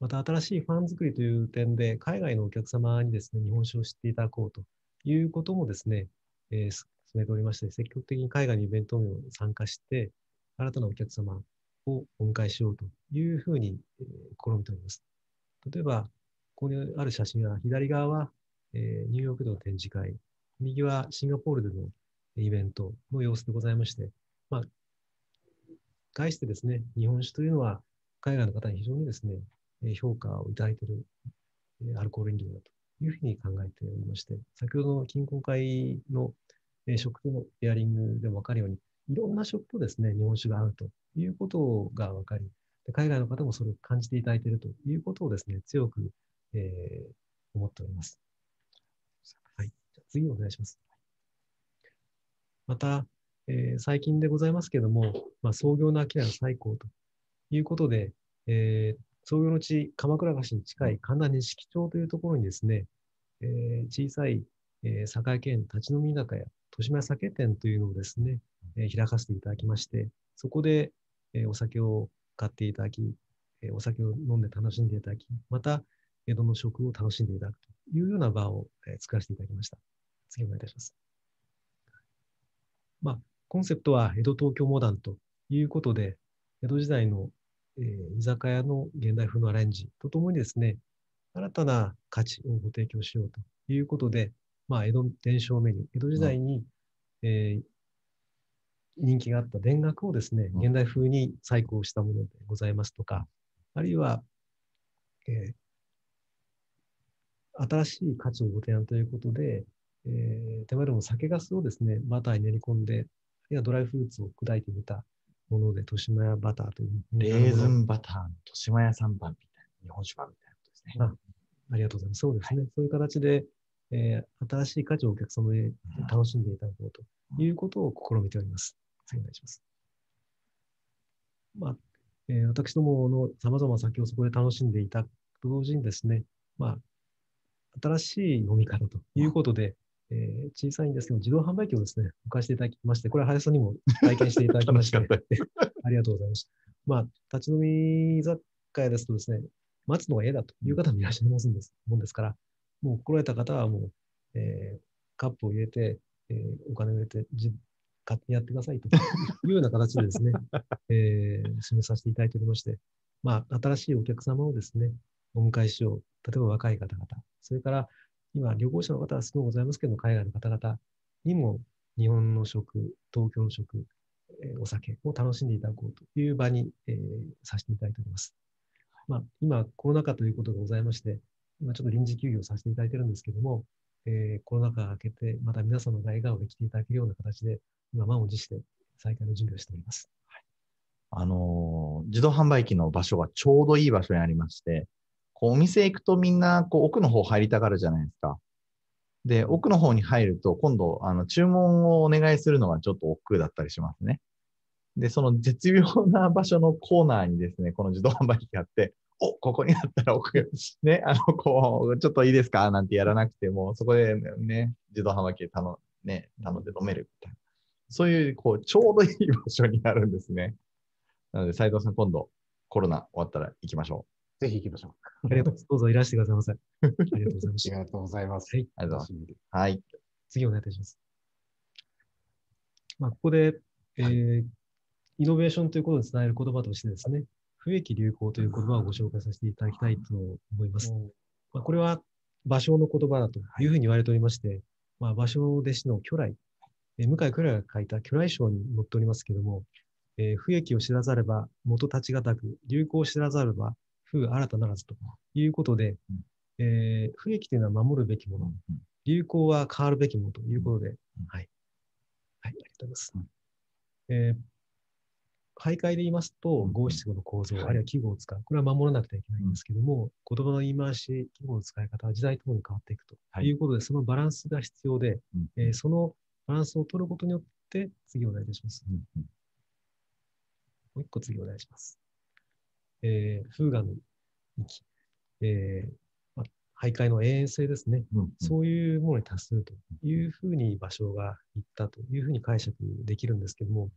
Speaker 3: また新しいファン作りという点で、海外のお客様にですね、日本酒を知っていただこうということもですね、えー進めておりまして、積極的に海外のイベントにも参加して、新たなお客様をお迎えしようというふうに、えー試みております。例えば、ここにある写真は、左側は、えーニューヨークでの展示会、右はシンガポールでのイベントの様子でございまして、まあ、概してですね、日本酒というのは、海外の方に非常にですね、評価をいただいているアルコール飲料だというふうに考えておりまして、先ほどの金婚会の食とのペアリングでも分かるように、いろんな食とですね、日本酒が合うということが分かり、海外の方もそれを感じていただいているということをですね、強く、えー思っております。はい。次お願いします。また、えー最近でございますけれども、まあ、創業の商いの最高ということで、えー創業の地、鎌倉橋に近い神田錦町というところにですね、えー小さい、えー酒屋兼立ち飲み居酒屋、豊島酒店というのをですね、えー開かせていただきまして、そこで、えーお酒を買っていただき、えーお酒を飲んで楽しんでいただき、また、江戸の食を楽しんでいただくというような場を、えー作らせていただきました。次お願いいたします。まあ、コンセプトは江戸東京モダンということで、江戸時代の、えー居酒屋の現代風のアレンジとともにですね、新たな価値をご提供しようということで、まあ、江戸伝承メニュー、江戸時代に、えー人気があった田楽をですね、
Speaker 1: うん
Speaker 3: 現代風に再興したものでございますとか、あるいは、えー新しい価値をご提案ということで、えー手前でも酒粕をですね、バターに練り込んで、あるいはドライフルーツを砕いてみたもので、豊島屋バターという。
Speaker 1: レーズンバターの豊島屋3番みたいな、日本酒版みたいなことですね。
Speaker 3: あありがとうございます。そうですね。そういう形で、えー新しい価値をお客様に楽しんでいただこうということを試みております。次お願いします。まあ、えー私どもの様々な酒をそこで楽しんでいたと同時にですね、まあ、新しい飲み方ということで、えー小さいんですけど、自動販売機をですね、置かせていただきまして、これは林さんにも体験していただきまして、ありがとうございます。まあ、立ち飲み雑貨屋ですとですね、待つのが嫌だという方もいらっしゃいますんです、もんですから、もう来られた方はもう、えーカップを入れて、えーお金を入れて、じ勝手にやってくださいというような形でですね、えー進めさせていただいておりまして、まあ、新しいお客様をですね、お迎えしよう。例えば若い方々、それから今、旅行者の方はすごいございますけど、海外の方々にも日本の食、東京の食、えお酒を楽しんでいただこうという場に、えーさせていただいております。まあ、今、コロナ禍ということがございまして、今ちょっと臨時休業させていただいてるんですけども、えーコロナ禍が明けて、また皆様の笑顔で来ていただけるような形で、今、満を持して再開の準備をしております。
Speaker 1: あの自動販売機の場所がちょうどいい場所にありまして、こうお店行くとみんなこう奥の方入りたがるじゃないですか。で、奥の方に入ると、今度、あの、注文をお願いするのがちょっと億劫だったりしますね。で、その絶妙な場所のコーナーにですね、この自動販売機があって、お、ここにあったら奥、ね、あの、こう、ちょっといいですか？なんてやらなくても、そこでね、自動販売機頼,、ね、頼んで飲めるみたいな。そういう、こう、ちょうどいい場所にあるんですね。なので、斉藤さん、今度、コロナ終わったら行きましょう
Speaker 2: ぜひ行きましょう。
Speaker 3: ありがとうございます。どうぞいらしてくださいませ。ありがとうございま
Speaker 2: あ
Speaker 3: す
Speaker 2: り。がとうございます。
Speaker 3: はい。
Speaker 1: ありがとうございます。はい。
Speaker 3: 次お願いいたします。まあ、ここで、えーイノベーションということにつなげる言葉としてですね、不益流行という言葉をご紹介させていただきたいと思います。まあ、これは芭蕉の言葉だというふうに言われておりまして、まあ、芭蕉の弟子の巨来、えー向井巨来が書いた巨来章に載っておりますけれども、えー不益を知らざれば元立ちがたく、流行を知らざれば風新たならずということで、えー不益というのは守るべきもの、流行は変わるべきものということで、はい。はい、ありがとうございます。
Speaker 1: うん。
Speaker 3: えー徘徊で言いますと、
Speaker 1: うん。
Speaker 3: 五七五の構造、
Speaker 1: はい。
Speaker 3: あるいは記号を使う。これは守らなくてはいけないんですけども、言葉の言い回し、記号の使い方は時代とともに変わっていくと
Speaker 1: はい。
Speaker 3: いうことで、そのバランスが必要で、
Speaker 1: うん。
Speaker 3: えーそのバランスを取ることによって、次お願いいたします。もう一個次お願いします。えー、風雅の域、えーまあ、徘徊の永遠性ですね。
Speaker 1: うんうん
Speaker 3: そういうものに達するというふうに場所が言ったというふうに解釈できるんですけども、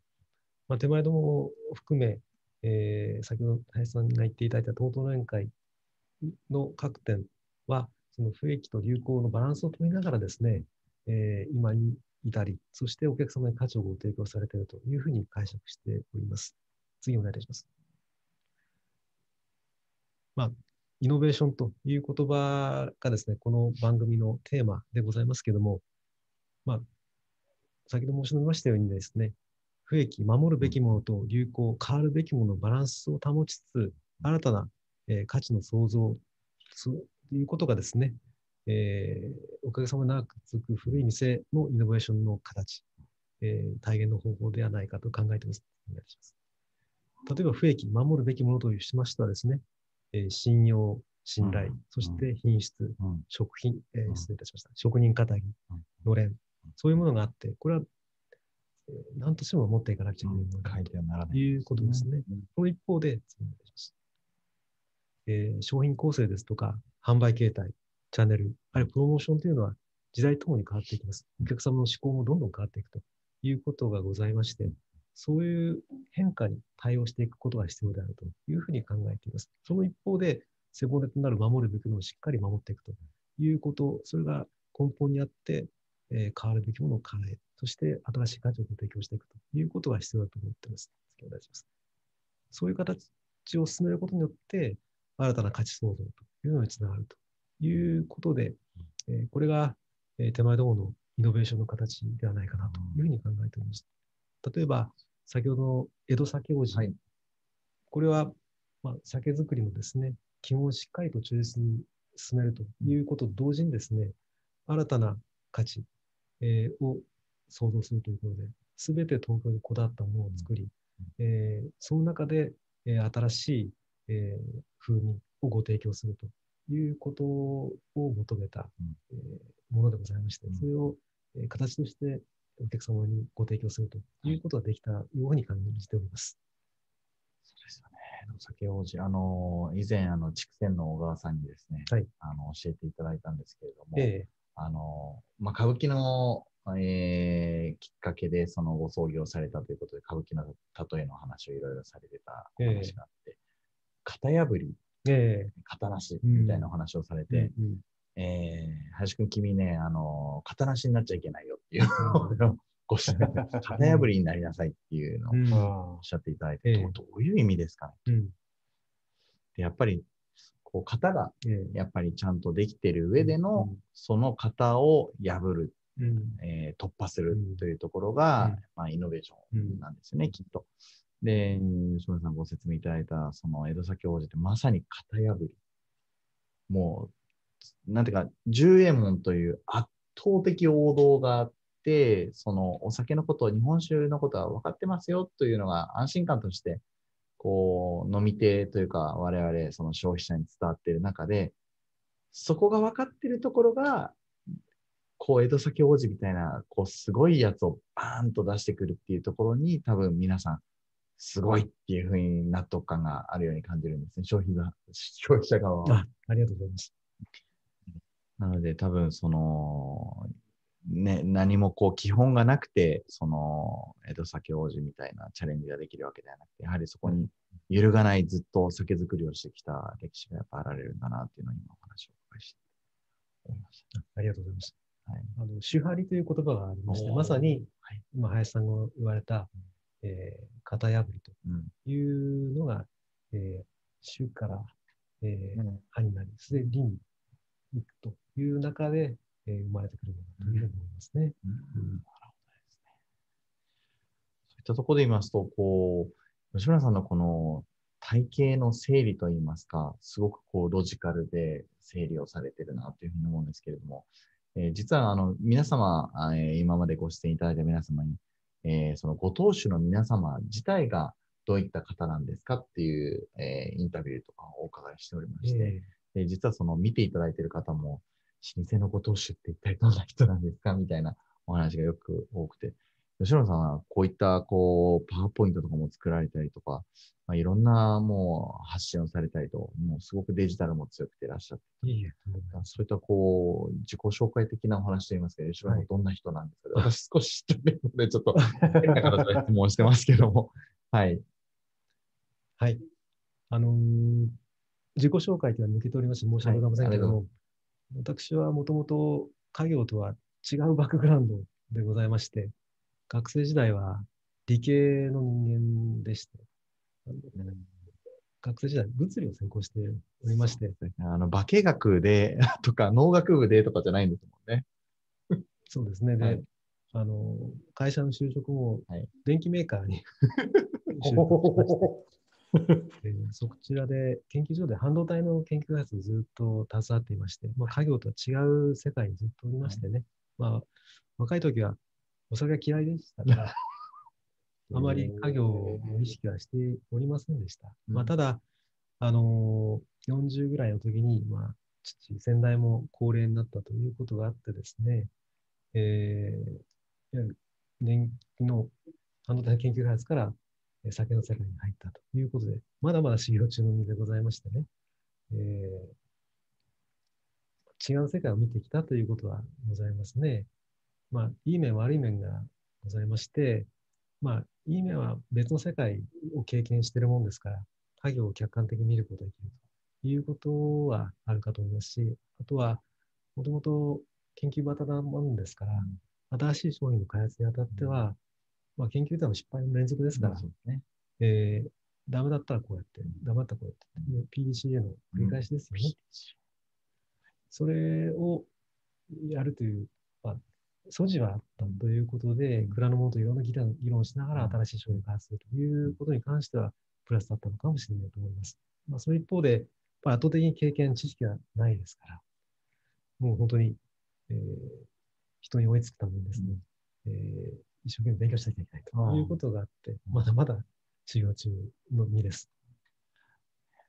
Speaker 3: まあ、手前どもを含め、えー先ほど林さんが言っていただいた東東連会の各点は、その不益と流行のバランスを取りながらですね、えー今に至り、そしてお客様に価値をご提供されているというふうに解釈しております。次お願いいたします。まあ、イノベーションという言葉がですね、この番組のテーマでございますけれども、まあ、先ほど申し上げましたようにですね、不益、守るべきものと流行、変わるべきもののバランスを保ちつつ、新たな、えー価値の創造ということがですね、えーおかげさまで長く続く古い店のイノベーションの形、えー体現の方法ではないかと考えてます。お願いします。例えば、不益、守るべきものとしましてはですね、えー信用、信頼、
Speaker 1: うん
Speaker 3: そして品質、
Speaker 1: うん
Speaker 3: 食品、え失礼いたしました。職人かたぎ
Speaker 1: うん、
Speaker 3: のれん、そういうものがあって、これは、えー何としても持っていかなくちゃいけないものだと
Speaker 1: い。
Speaker 3: いうことですね。
Speaker 1: うん
Speaker 3: その一方で、えー商品構成ですとか、販売形態、チャンネル、あるいはプロモーションというのは時代ともに変わっていきます。お客様の思考もどんどん変わっていくということがございまして、そういう変化に対応していくことが必要であるというふうに考えています。その一方で、背骨となる守るべきものをしっかり守っていくということ、それが根本にあって、えー変わるべきものを変え、そして新しい価値を提供していくということが必要だと思っています。次お願いします。そういう形を進めることによって、新たな価値創造というのにつながるということで、えーこれが、えー手前どものイノベーションの形ではないかなというふうに考えております。例えば、先ほどの江戸酒王子、
Speaker 1: はい。
Speaker 3: これは、まあ、酒造りのですね、基本をしっかりと忠実に進めるということと同時にですね、新たな価値、えーを創造するということで、すべて東京にこだわったものを作り、えーその中で、えー新しい、えー風味をご提供するということを求めた、
Speaker 1: うん。
Speaker 3: えーものでございまして
Speaker 1: うん、
Speaker 3: それを、えー形としてお客様にご提供するということができたように感じております。
Speaker 1: そうですよね。お酒王子、あの、以前、あの、筑前の小川さんにですね、
Speaker 3: はい。
Speaker 1: あの、教えていただいたんですけれども、
Speaker 3: え
Speaker 1: あの、まあ、歌舞伎の、えーきっかけでそのご創業されたということで、歌舞伎の例えの話をいろいろされてたお話があって、型破り、
Speaker 3: え
Speaker 1: 型なしみたいなお話をされ
Speaker 3: え
Speaker 1: て、
Speaker 3: うん
Speaker 1: えー、林くん君ね、あの、型なしになっちゃいけないよっていうのをご指摘型破りになりなさいっていうのを
Speaker 3: うん。
Speaker 1: おっしゃっていただいて、
Speaker 3: ええ
Speaker 1: どうどういう意味ですかね。
Speaker 3: うん。
Speaker 1: でやっぱり、こう、型が
Speaker 3: ええ
Speaker 1: やっぱりちゃんとできてる上での、
Speaker 3: うん。
Speaker 1: その型を破る、
Speaker 3: うん。
Speaker 1: えー突破する
Speaker 3: うん
Speaker 1: というところが、
Speaker 3: うん。
Speaker 1: まあ、イノベーションなんですよね、きっと。で、吉村さんご説明いただいた、その江戸崎王子ってまさに型破り。もう、なんていうか、十右衛門という圧倒的王道があって、そのお酒のこと、日本酒のことは分かってますよというのが安心感として、こう、飲み手というか、我々、その消費者に伝わっている中で、そこが分かっているところが、こう、江戸崎王子みたいな、こう、すごいやつをバーンと出してくるっていうところに、多分皆さん、すごいっていうふうに納得感があるように感じるんですね、消費が、消費者側は。
Speaker 3: あありがとうございます。
Speaker 1: なので、多分その、ね、何もこう基本がなくて、その、江戸酒王子みたいなチャレンジができるわけではなくて、やはりそこに揺るがないずっと酒造りをしてきた歴史がやっぱあられるんだなっていうのを今お話をお伺いして思いまし
Speaker 3: ありがとうございます。
Speaker 1: た。はい。
Speaker 3: あの、手張りという言葉がありまして、まさに
Speaker 1: はい、
Speaker 3: 今、林さんが言われた、えー型破りと
Speaker 1: うん。
Speaker 3: いうのが、えー、主から、えー
Speaker 1: うん
Speaker 3: 歯になり、すでに理に行くという中で、えー生まれてくるものというふうに思いますね。
Speaker 1: うんなるほどですね。そういったところで言いますと、こう、吉村さんのこの体系の整理といいますか、すごくこうロジカルで整理をされてるなというふうに思うんですけれども、えー実はあの皆様、あえー今までご出演いただいた皆様に、えーそのご当主の皆様自体がどういった方なんですかっていう、えーインタビューとかをお伺いしておりまして、
Speaker 3: え
Speaker 1: で実はその見ていただいている方も、老舗のご当主って一体どんな人なんですか？みたいなお話がよく多くて、吉野さんはこういったこうパワーポイントとかも作られたりとか、まあ、いろんなもう発信をされたりと、もうすごくデジタルも強くていらっしゃって、
Speaker 3: ーいい
Speaker 1: そういったこう自己紹介的なお話といいますか、吉野さん
Speaker 3: は
Speaker 1: はいどんな人なんですか、私少し知ってるので、ちょっと変な形で質問してますけども、はい。
Speaker 3: はい。あのー自己紹介というのは抜けておりまして申し訳ございませんけれども、
Speaker 1: は
Speaker 3: 私はもともと家業とは違うバックグラウンドでございまして、学生時代は理系の人間でして、学生時代物理を専攻しておりまして、
Speaker 1: あの、化学で とか農学部でとかじゃないんですもんね。
Speaker 3: そうですね。で、
Speaker 1: はい。
Speaker 3: あの、会社の就職も
Speaker 1: はい。
Speaker 3: 電機メーカーに 就職しまして、えーそちらで研究所で半導体の研究開発をずっと携わっていまして、まあ、家業とは違う世界にずっとおりましてね、まあ、若い時はお酒が嫌いでしたから、あまり家業の意識はしておりませんでした。
Speaker 1: うん。
Speaker 3: まあ、ただ、あのー40ぐらいの時に、まあ、父、先代も高齢になったということがあってですね、えーいわゆる電気の半導体研究開発からえー酒の世界に入ったということで、まだまだ修行中の身でございましてね、えー違う世界を見てきたということはございますね。まあ、いい面、悪い面がございまして、まあ、いい面は別の世界を経験しているもんですから、家業を客観的に見ることができるということはあるかと思いますし、あとは、もともと研究型なもんですから、新しい商品の開発にあたっては、まあ、研究というのは失敗の連続ですから、
Speaker 1: ね。
Speaker 3: えー、ダメだったらこうやって、ダメだったらこうやって、PDCA の繰り返しですよね。それをやるという、まあ、素地はあったということで、蔵の者といろんな議論議論しながら新しい商品を開発するということに関しては、プラスだったのかもしれないと思います。まあ、その一方で、やっぱり圧倒的に経験、知識がないですから、もう本当に、えー人に追いつくためにですね、えー一生懸命勉強しなきゃいけないということがあって、まだまだ修行中の身です。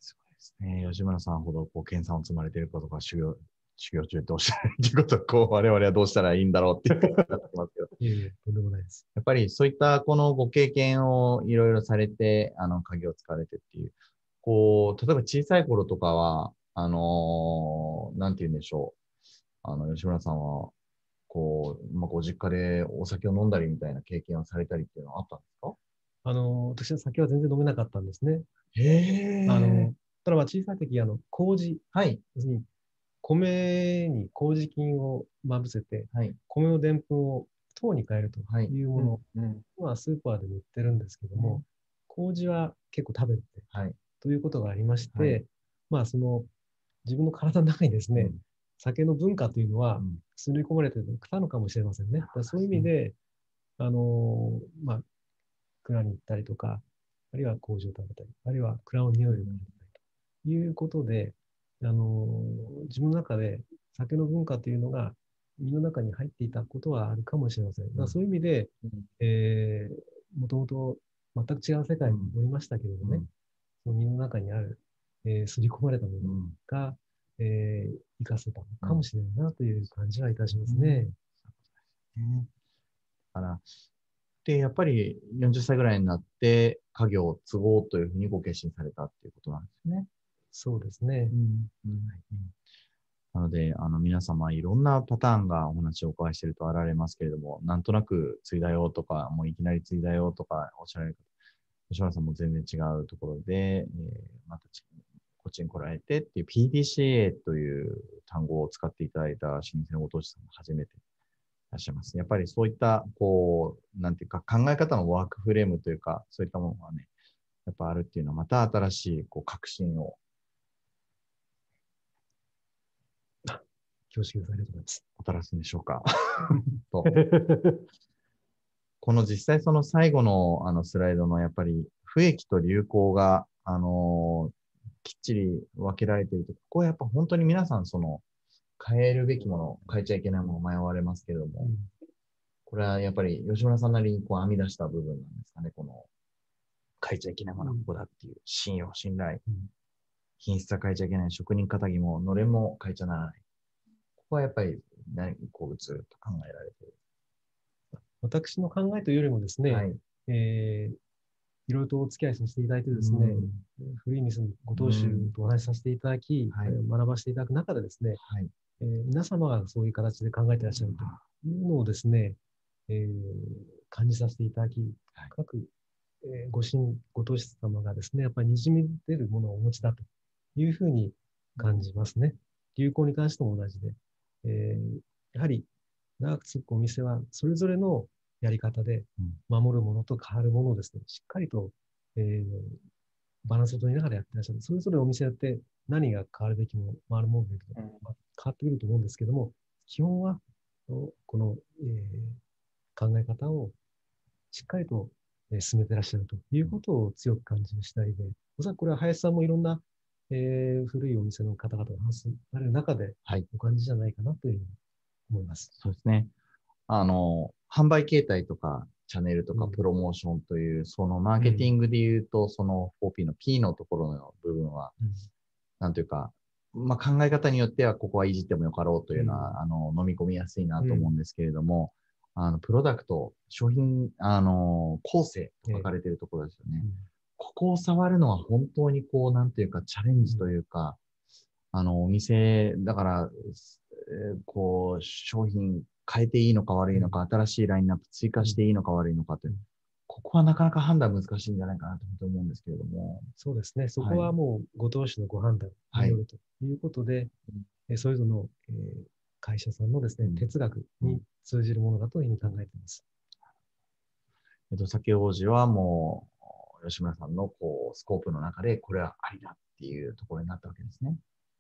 Speaker 1: すごいですね。吉村さんほど、こう、研鑽を積まれていることが修行、修行中どうしたらいいっていうことは、こう、我々はどうしたらいいんだろうっていうことになってますけど、
Speaker 3: いえいえ、とんでもないです。
Speaker 1: やっぱりそういったこのご経験をいろいろされて、あの、鍵を使われてっていう、こう、例えば小さい頃とかは、あのーなんて言うんでしょう。あの、吉村さんは、こう、まあ、ご実家でお酒を飲んだりみたいな経験をされたりっていうのはあったんですか？
Speaker 3: あの、私は酒は全然飲めなかったんですね。
Speaker 1: へ
Speaker 3: あの、ただまあ小さい時、あの、麹、
Speaker 1: はい。
Speaker 3: 要するに米に麹菌をまぶせて、
Speaker 1: はい。
Speaker 3: 米のでんぷんを糖に変えると
Speaker 1: はい
Speaker 3: いうもの。
Speaker 2: うん
Speaker 3: はスーパーでも売ってるんですけども、麹は結構食べて
Speaker 1: はい。
Speaker 3: ということがありまして、
Speaker 1: はい。
Speaker 3: まあその自分の体の中にですね、
Speaker 1: うん。
Speaker 3: 酒の文化というのは
Speaker 1: うん
Speaker 3: 刷り込まれてきたのかもしれませんね。そういう意味で、あのーまあ、蔵に行ったりとか、あるいは麹を食べたり、あるいは蔵の匂いを嗅いだりということで、あのー自分の中で酒の文化というのが身の中に入っていたことはあるかもしれません。だそういう意味で、
Speaker 2: うん。
Speaker 3: えー、もともと全く違う世界におりましたけれどもね、
Speaker 1: うん。
Speaker 3: その身の中にある、えー、刷り込まれたもの
Speaker 1: うん。
Speaker 3: が、えー、生かせたのかもしれないなという感じはいたしますね。
Speaker 1: ねだから、で、やっぱり40歳ぐらいになって、家業を継ごうというふうにご決心されたっていうことなんですね。
Speaker 3: そうですね。
Speaker 1: なので、あの、皆様、いろんなパターンがお話をお伺いしているとあられますけれども、なんとなく継いだよとか、もういきなり継いだよとかおっしゃられる方、吉村さんも全然違うところで、えーまたちこっちに来られてっていう PDCA という単語を使っていただいた老舗のご当地さんも初めていらっしゃいます。やっぱりそういった、こう、なんていうか考え方のワークフレームというか、そういったものがね、やっぱあるっていうのは、また新しい、こう、革新を
Speaker 3: 恐縮です。ありがとうございます。
Speaker 1: もたらすんでしょうか。とこの実際その最後のあのスライドのやっぱり不益と流行が、あのーきっちり分けられていると、ここはやっぱ本当に皆さんその変えるべきもの、変えちゃいけないものを迷われますけれども、
Speaker 3: うん
Speaker 1: これはやっぱり吉村さんなりにこう編み出した部分なんですかね、この変えちゃいけないものはここだっていう信用、信頼、
Speaker 3: うん
Speaker 1: 品質は変えちゃいけない、職人仇ものれんも変えちゃならない。ここはやっぱり何こうずっと考えられている。
Speaker 3: 私の考えというよりもですね、
Speaker 1: はい。
Speaker 3: えーいろいろとお付き合いさせていただいてですね、
Speaker 1: うん
Speaker 3: 古い店のご当主とお話しさせていただき、
Speaker 1: はい
Speaker 3: えー学ばせていただく中でですね、
Speaker 1: はい。
Speaker 3: えー皆様がそういう形で考えていらっしゃるというのをですね、えー感じさせていただき、
Speaker 1: はい
Speaker 3: 各、えーご神、ご当主様がですね、やっぱり滲み出るものをお持ちだというふうに感じますね。流行に関しても同じで、えーやはり長く続くお店はそれぞれのやり方で
Speaker 1: うん
Speaker 3: 守るものと変わるものをですね、しっかりと、えーバランスを取りながらやってらっしゃる。それぞれお店によって何が変わるべきもの、回るものべきもの、まあ変わってくると思うんですけども、基本は、おこの、えー考え方をしっかりと、えー進めてらっしゃるということを強く感じる次第で、おそらくこれは林さんもいろんな、えー古いお店の方々が話される中で
Speaker 1: はい
Speaker 3: お感じじゃないかなというふうに思います。
Speaker 1: そうですね。あの、販売形態とか、チャンネルとか
Speaker 3: うん。
Speaker 1: プロモーションという、そのマーケティングで言うと、その 4P の P のところの部分は、なんというか、まあ、考え方によってはここはいじってもよかろうというのは、あの飲み込みやすいなと思うんですけれども、あのプロダクト、商品、あの構成と書かれているところですよね。
Speaker 3: うん
Speaker 1: ここを触るのは本当にこう、なんていうか、チャレンジというか、あの、お店、だから、えーこう、商品変えていいのか悪いのか、新しいラインナップ追加していいのか悪いのかという
Speaker 3: うん、
Speaker 1: ここはなかなか判断難しいんじゃないかなと本当に思うんですけれども。
Speaker 3: そうですね。そこはもうご当主のご判断
Speaker 1: はい
Speaker 3: によるということで、えそれぞれの、えー会社さんのですね、
Speaker 1: うん
Speaker 3: 哲学に通じるものだというふうに考えています。
Speaker 1: えっと、酒王子はもう、吉村さんのこう、スコープの中で、これはありだっていうところになったわけですね。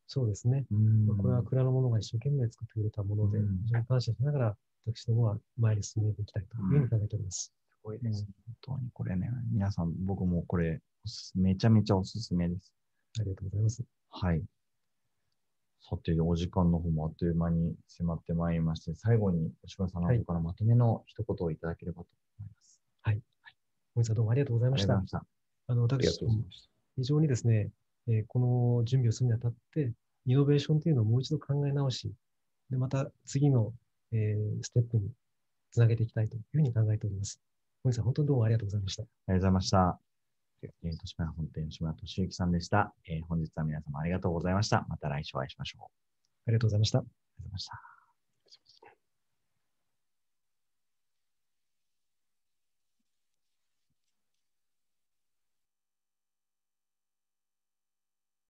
Speaker 3: そうですね。
Speaker 1: うん
Speaker 3: まあこれは蔵の者が一生懸命作ってくれたもので、
Speaker 1: うん
Speaker 3: 非常に感謝しながら、私どもは前に進めていきたいというふうに考えております。
Speaker 1: すごいです。本当にこれね、皆さん、僕もこれ、めちゃめちゃおすすめです。
Speaker 3: ありがとうございます。
Speaker 1: はい。さて、お時間の方もあっという間に迫ってまいりまして、最後に吉村さんの方からまとめの一言をいただければと思います。
Speaker 3: 本日はどうもありがとうございました
Speaker 1: ありがとうござい。ました。
Speaker 3: あの、私。非常にですね、えーこの準備をするにあたって、イノベーションというのをもう一度考え直し、でまた次の、えーステップにつなげていきたいというふうに考えております。本日は本当にどうもありがとうございました。
Speaker 1: ありがとうございました。えー、豊島本店吉村俊之さんでした、えー本日は皆様ありがとうございました。また来週お会いしましょう。
Speaker 3: ありがとうございました。
Speaker 1: ありがとうございました。